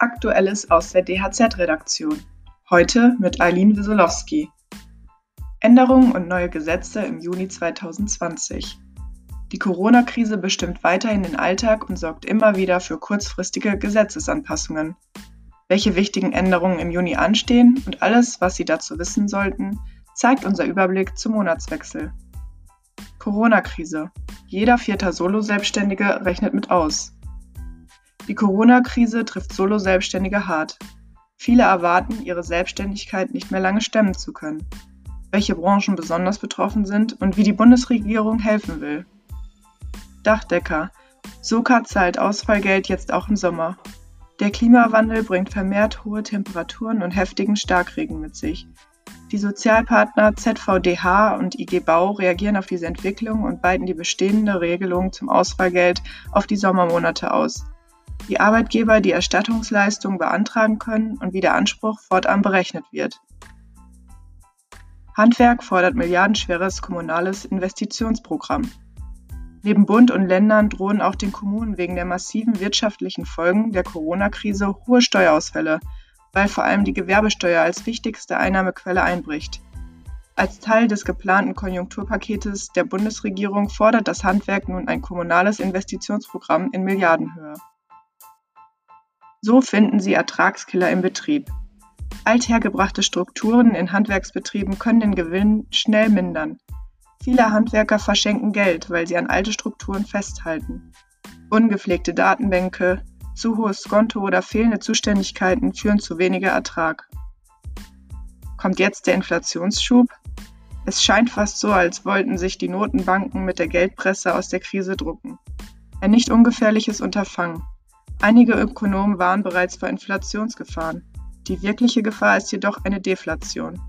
Aktuelles aus der DHZ-Redaktion. Heute mit Eileen Wiesolowski. Änderungen und neue Gesetze im Juni 2020. Die Corona-Krise bestimmt weiterhin den Alltag und sorgt immer wieder für kurzfristige Gesetzesanpassungen. Welche wichtigen Änderungen im Juni anstehen und alles, was Sie dazu wissen sollten, zeigt unser Überblick zum Monatswechsel. Corona-Krise. Jeder vierte Solo-Selbstständige rechnet mit aus. Die Corona-Krise trifft Solo-Selbstständige hart. Viele erwarten, ihre Selbstständigkeit nicht mehr lange stemmen zu können. Welche Branchen besonders betroffen sind und wie die Bundesregierung helfen will. Dachdecker. Soka zahlt Ausfallgeld jetzt auch im Sommer. Der Klimawandel bringt vermehrt hohe Temperaturen und heftigen Starkregen mit sich. Die Sozialpartner ZVDH und IG Bau reagieren auf diese Entwicklung und weiten die bestehende Regelung zum Ausfallgeld auf die Sommermonate aus die Arbeitgeber die Erstattungsleistung beantragen können und wie der Anspruch fortan berechnet wird. Handwerk fordert milliardenschweres kommunales Investitionsprogramm. Neben Bund und Ländern drohen auch den Kommunen wegen der massiven wirtschaftlichen Folgen der Corona-Krise hohe Steuerausfälle, weil vor allem die Gewerbesteuer als wichtigste Einnahmequelle einbricht. Als Teil des geplanten Konjunkturpaketes der Bundesregierung fordert das Handwerk nun ein kommunales Investitionsprogramm in Milliardenhöhe. So finden sie Ertragskiller im Betrieb. Althergebrachte Strukturen in Handwerksbetrieben können den Gewinn schnell mindern. Viele Handwerker verschenken Geld, weil sie an alte Strukturen festhalten. Ungepflegte Datenbänke, zu hohes Konto oder fehlende Zuständigkeiten führen zu weniger Ertrag. Kommt jetzt der Inflationsschub? Es scheint fast so, als wollten sich die Notenbanken mit der Geldpresse aus der Krise drucken. Ein nicht ungefährliches Unterfangen. Einige Ökonomen warnen bereits vor Inflationsgefahren. Die wirkliche Gefahr ist jedoch eine Deflation.